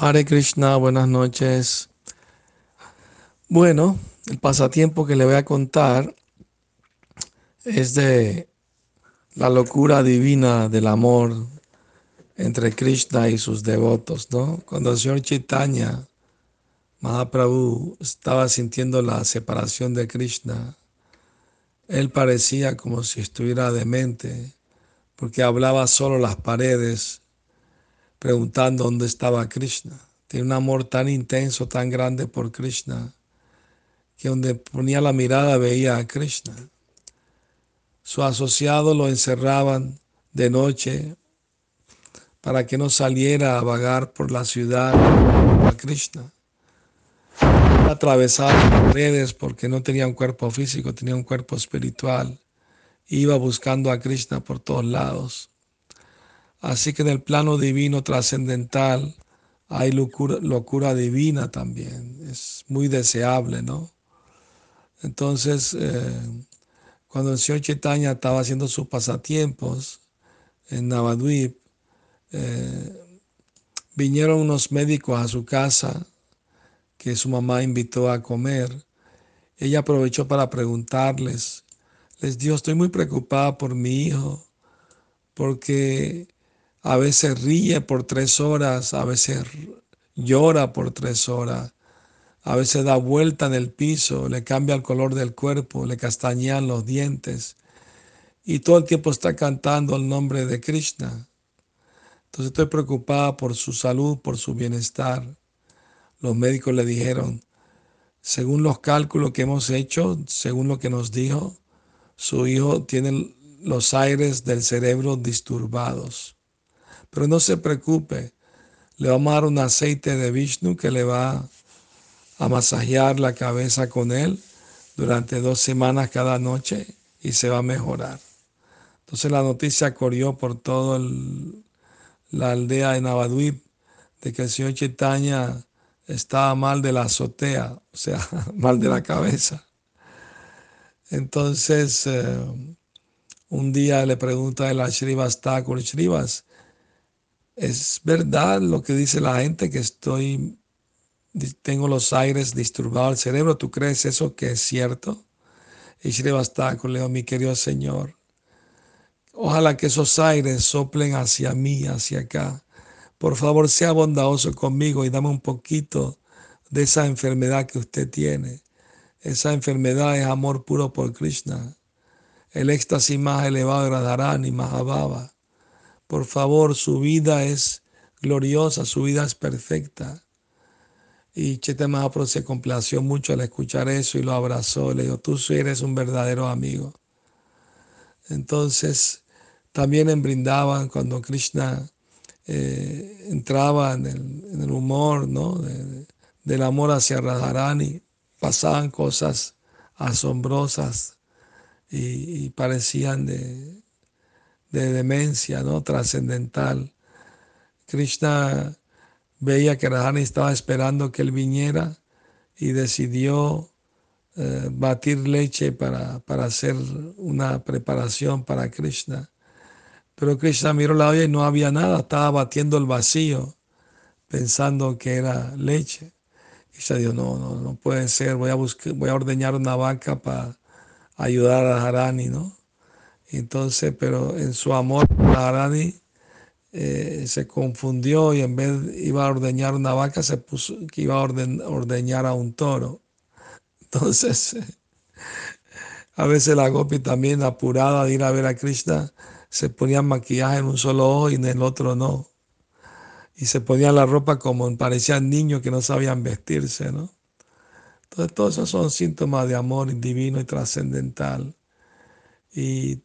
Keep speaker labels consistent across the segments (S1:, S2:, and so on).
S1: Hare Krishna, buenas noches. Bueno, el pasatiempo que le voy a contar es de la locura divina del amor entre Krishna y sus devotos, ¿no? Cuando el señor Chaitanya Mahaprabhu estaba sintiendo la separación de Krishna, él parecía como si estuviera demente, porque hablaba solo las paredes, preguntando dónde estaba Krishna. Tiene un amor tan intenso, tan grande por Krishna, que donde ponía la mirada veía a Krishna. Su asociado lo encerraban de noche para que no saliera a vagar por la ciudad a Krishna. Atravesaba paredes porque no tenía un cuerpo físico, tenía un cuerpo espiritual. Iba buscando a Krishna por todos lados. Así que en el plano divino trascendental hay locura, divina también. Es muy deseable, ¿no? Entonces, eh, cuando el señor Chaitanya estaba haciendo sus pasatiempos en Navadvip, eh, vinieron unos médicos a su casa que su mamá invitó a comer. Ella aprovechó para preguntarles, les dijo, estoy muy preocupada por mi hijo, porque a veces ríe por tres horas, a veces llora por tres horas, a veces da vuelta en el piso, le cambia el color del cuerpo, le castañean los dientes y todo el tiempo está cantando el nombre de Krishna. Entonces estoy preocupada por su salud, por su bienestar. Los médicos le dijeron, según los cálculos que hemos hecho, según lo que nos dijo, su hijo tiene los aires del cerebro disturbados. Pero no se preocupe, le vamos a dar un aceite de Vishnu que le va a masajear la cabeza con él durante dos semanas cada noche y se va a mejorar. Entonces la noticia corrió por toda la aldea de Navadvip de que el señor Chaitanya estaba mal de la azotea, o sea, mal de la cabeza. Entonces, eh, un día le pregunta a Shrivas Thakur, Shrivas, ¿es verdad lo que dice la gente que estoy, tengo los aires disturbados el cerebro? ¿Tú crees eso que es cierto? Y Shrivas Thakur le dijo, mi querido Señor, ojalá que esos aires soplen hacia mí, hacia acá. Por favor, sea bondadoso conmigo y dame un poquito de esa enfermedad que usted tiene. Esa enfermedad es amor puro por Krishna. El éxtasis más elevado de Radharani, Mahababa. Por favor, su vida es gloriosa, su vida es perfecta. Y Chete se complació mucho al escuchar eso y lo abrazó. Le dijo, tú eres un verdadero amigo. Entonces, también en Brindavan, cuando Krishna eh, entraba en el, humor ¿no? del amor hacia Radharani, pasaban cosas asombrosas y, parecían de, de, demencia ¿no? trascendental. Krishna veía que Radharani estaba esperando que él viniera y decidió eh, batir leche para, para hacer una preparación para Krishna. Pero Krishna miró la olla y no había nada, estaba batiendo el vacío, pensando que era leche. Se dijo, no, no, no puede ser, voy a, buscar, voy a ordeñar una vaca para ayudar a Harani, ¿no? Entonces, pero en su amor a Harani eh, se confundió y en vez iba a ordeñar una vaca, se puso que iba a ordeñar a un toro. Entonces, a veces la Gopi también apurada de ir a ver a Krishna, se ponían maquillaje en un solo ojo y en el otro no. Y se ponían la ropa como parecían niños que no sabían vestirse, ¿no? Entonces, todos esos son síntomas de amor divino y trascendental. Y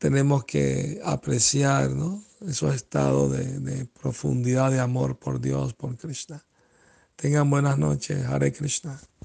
S1: tenemos que apreciar, ¿no? Esos estados de, de profundidad de amor por Dios, por Krishna. Tengan buenas noches. Hare Krishna.